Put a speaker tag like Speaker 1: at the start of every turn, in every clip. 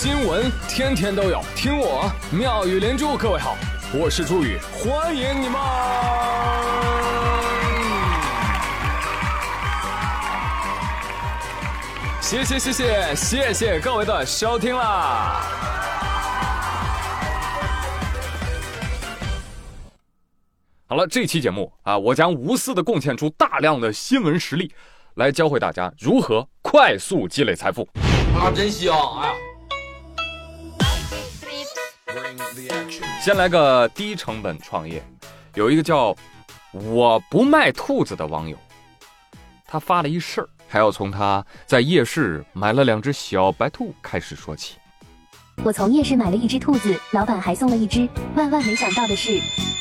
Speaker 1: 新闻天天都有，听我妙语连珠。各位好，我是朱宇，欢迎你们！谢谢谢谢谢谢各位的收听啦！好了，这期节目啊，我将无私的贡献出大量的新闻实例，来教会大家如何快速积累财富。
Speaker 2: 啊，真香！哎呀，
Speaker 1: 先来个低成本创业，有一个叫“我不卖兔子”的网友，他发了一事儿，还要从他在夜市买了两只小白兔开始说起。
Speaker 3: 我从夜市买了一只兔子，老板还送了一只。万万没想到的是，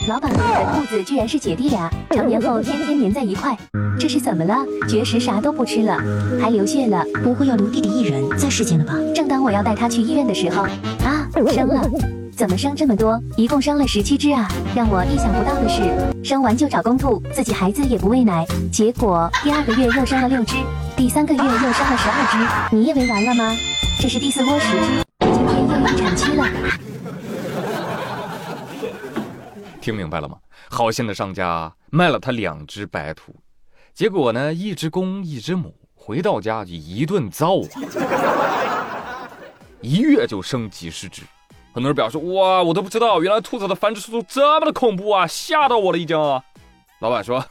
Speaker 3: 老板和我的兔子居然是姐弟俩，成年后天天黏在一块。这是怎么了？绝食啥都不吃了，还流血了，不会有卢弟弟一人在世间了吧？正当我要带他去医院的时候，啊，生了！怎么生这么多？一共生了十七只啊！让我意想不到的是，生完就找公兔，自己孩子也不喂奶，结果第二个月又生了六只，第三个月又生了十二只。你以为完了吗？这是第四窝十只。今天又一产期了，
Speaker 1: 听明白了吗？好心的商家卖了他两只白兔，结果呢，一只公一只母，回到家就一顿造啊，一月就生几十只。很多人表示哇，我都不知道，原来兔子的繁殖速度这么的恐怖啊，吓到我了已经。老板说，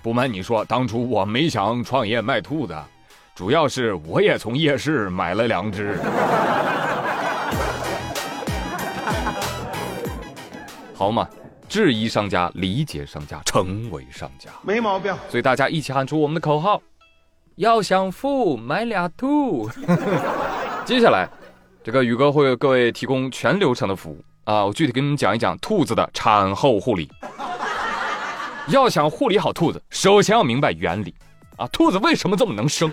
Speaker 1: 不瞒你说，当初我没想创业卖兔子，主要是我也从夜市买了两只。好嘛，质疑商家，理解商家，成为商家，
Speaker 2: 没毛病。
Speaker 1: 所以大家一起喊出我们的口号：要想富，买俩兔。接下来，这个宇哥会为各位提供全流程的服务啊！我具体给你们讲一讲兔子的产后护理。要想护理好兔子，首先要明白原理啊！兔子为什么这么能生？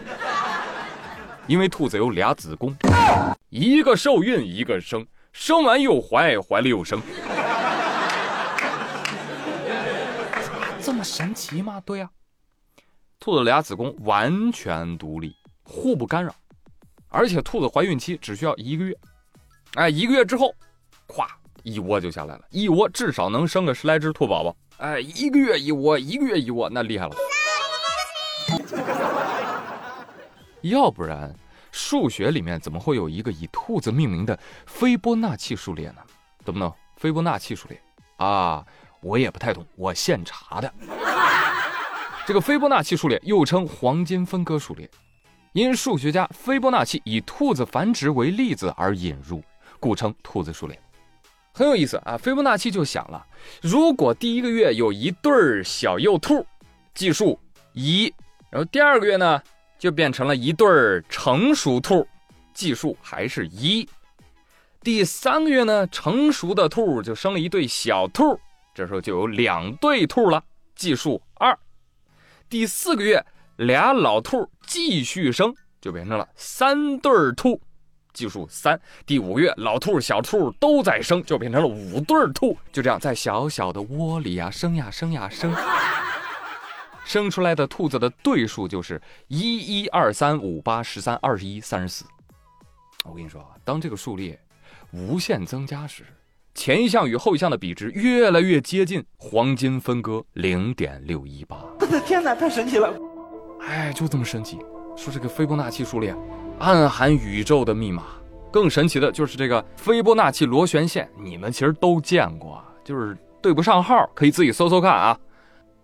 Speaker 1: 因为兔子有俩子宫，一个受孕，一个生，生完又怀，怀了又生。这么神奇吗？对呀，兔子俩子宫完全独立，互不干扰，而且兔子怀孕期只需要一个月，哎，一个月之后，咵一窝就下来了，一窝至少能生个十来只兔宝宝，哎，一个月一窝，一个月一窝，那厉害了。要不然，数学里面怎么会有一个以兔子命名的斐波那契数列呢？懂不懂？斐波那契数列啊。我也不太懂，我现查的。这个斐波那契数列又称黄金分割数列，因数学家斐波那契以兔子繁殖为例子而引入，故称兔子数列。很有意思啊！斐波那契就想了，如果第一个月有一对儿小幼兔，计数一；然后第二个月呢，就变成了一对儿成熟兔，计数还是一；第三个月呢，成熟的兔就生了一对小兔。这时候就有两对兔了，计数二。第四个月，俩老兔继续生，就变成了三对兔，计数三。第五个月，老兔小兔都在生，就变成了五对兔。就这样，在小小的窝里呀，生呀生呀生，生出来的兔子的对数就是一、一、二、三、五、八、十三、二十一、三十四。我跟你说啊，当这个数列无限增加时。前一项与后一项的比值越来越接近黄金分割零点六一八。
Speaker 2: 我的天哪，太神奇了！
Speaker 1: 哎，就这么神奇。说这个斐波那契数列暗含宇宙的密码。更神奇的就是这个斐波那契螺旋线，你们其实都见过，就是对不上号，可以自己搜搜看啊。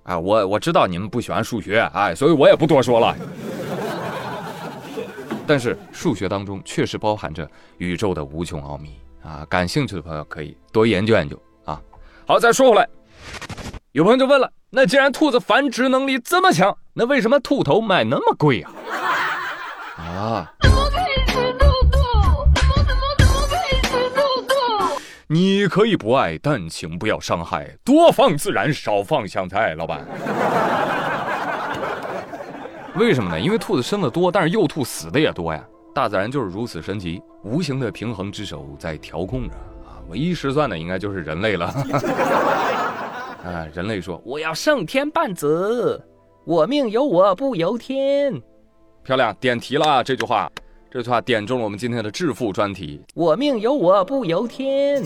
Speaker 1: 哎，我我知道你们不喜欢数学，哎，所以我也不多说了。但是数学当中确实包含着宇宙的无穷奥秘。啊，感兴趣的朋友可以多研究研究啊。好，再说回来，有朋友就问了，那既然兔子繁殖能力这么强，那为什么兔头卖那么贵呀？啊？怎么可以吃兔兔？怎么怎么怎么可以吃兔兔？你可以不爱，但请不要伤害，多放自然，少放香菜，老板。为什么呢？因为兔子生的多，但是幼兔死的也多呀。大自然就是如此神奇，无形的平衡之手在调控着啊！唯一失算的应该就是人类了。啊，人类说我要胜天半子，我命由我不由天。漂亮，点题了这句话，这句话点中了我们今天的致富专题。
Speaker 2: 我命由我不由天。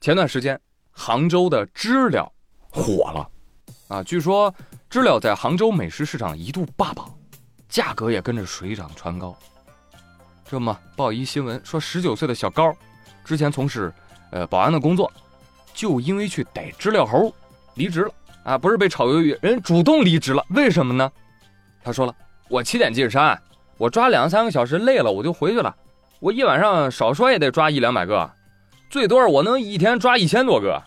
Speaker 1: 前段时间，杭州的知了火了，啊，据说知了在杭州美食市场一度霸榜，价格也跟着水涨船高。这么报一新闻说，十九岁的小高，之前从事呃保安的工作，就因为去逮知了猴，离职了啊，不是被炒鱿鱼，人主动离职了。为什么呢？他说了，我七点进山，我抓两三个小时累了我就回去了，我一晚上少说也得抓一两百个。最多我能一天抓一千多个，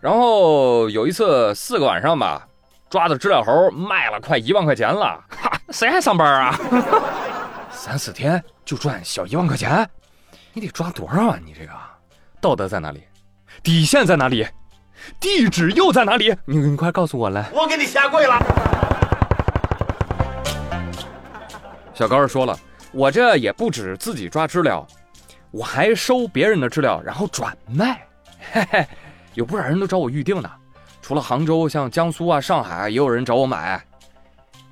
Speaker 1: 然后有一次四个晚上吧，抓的知了猴卖了快一万块钱了，哈，谁还上班啊？三四天就赚小一万块钱，你得抓多少啊？你这个道德在哪里？底线在哪里？地址又在哪里？你你快告诉我来！
Speaker 2: 我给你下跪了。
Speaker 1: 小高说了，我这也不止自己抓知了。我还收别人的知了，然后转卖，嘿嘿，有不少人都找我预定呢。除了杭州，像江苏啊、上海也有人找我买，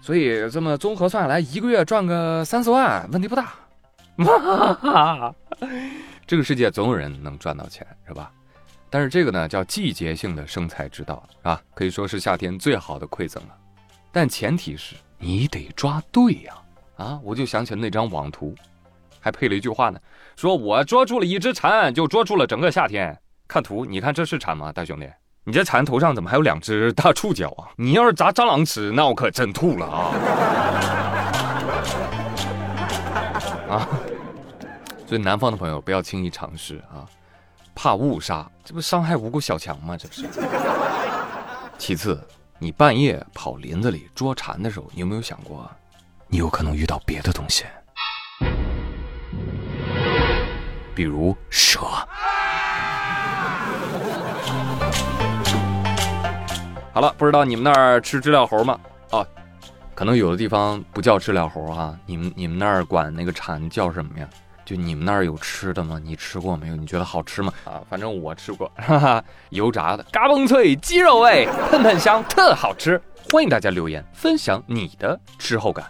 Speaker 1: 所以这么综合算下来，一个月赚个三四万，问题不大。这个世界总有人能赚到钱，是吧？但是这个呢，叫季节性的生财之道啊，可以说是夏天最好的馈赠了。但前提是你得抓对呀！啊，我就想起了那张网图。还配了一句话呢，说我捉住了一只蝉，就捉住了整个夏天。看图，你看这是蝉吗，大兄弟？你这蝉头上怎么还有两只大触角啊？你要是砸蟑螂吃，那我可真吐了啊！啊！所以南方的朋友不要轻易尝试啊，怕误杀，这不伤害无辜小强吗？这不是。其次，你半夜跑林子里捉蝉的时候，你有没有想过，你有可能遇到别的东西？比如蛇。好了，不知道你们那儿吃知了猴吗？哦，可能有的地方不叫知了猴啊。你们你们那儿管那个蝉叫什么呀？就你们那儿有吃的吗？你吃过没有？你觉得好吃吗？啊，反正我吃过，哈哈，油炸的，嘎嘣脆，鸡肉味，喷喷香，特好吃。欢迎大家留言分享你的吃后感。